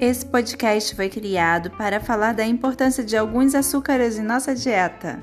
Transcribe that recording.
Esse podcast foi criado para falar da importância de alguns açúcares em nossa dieta.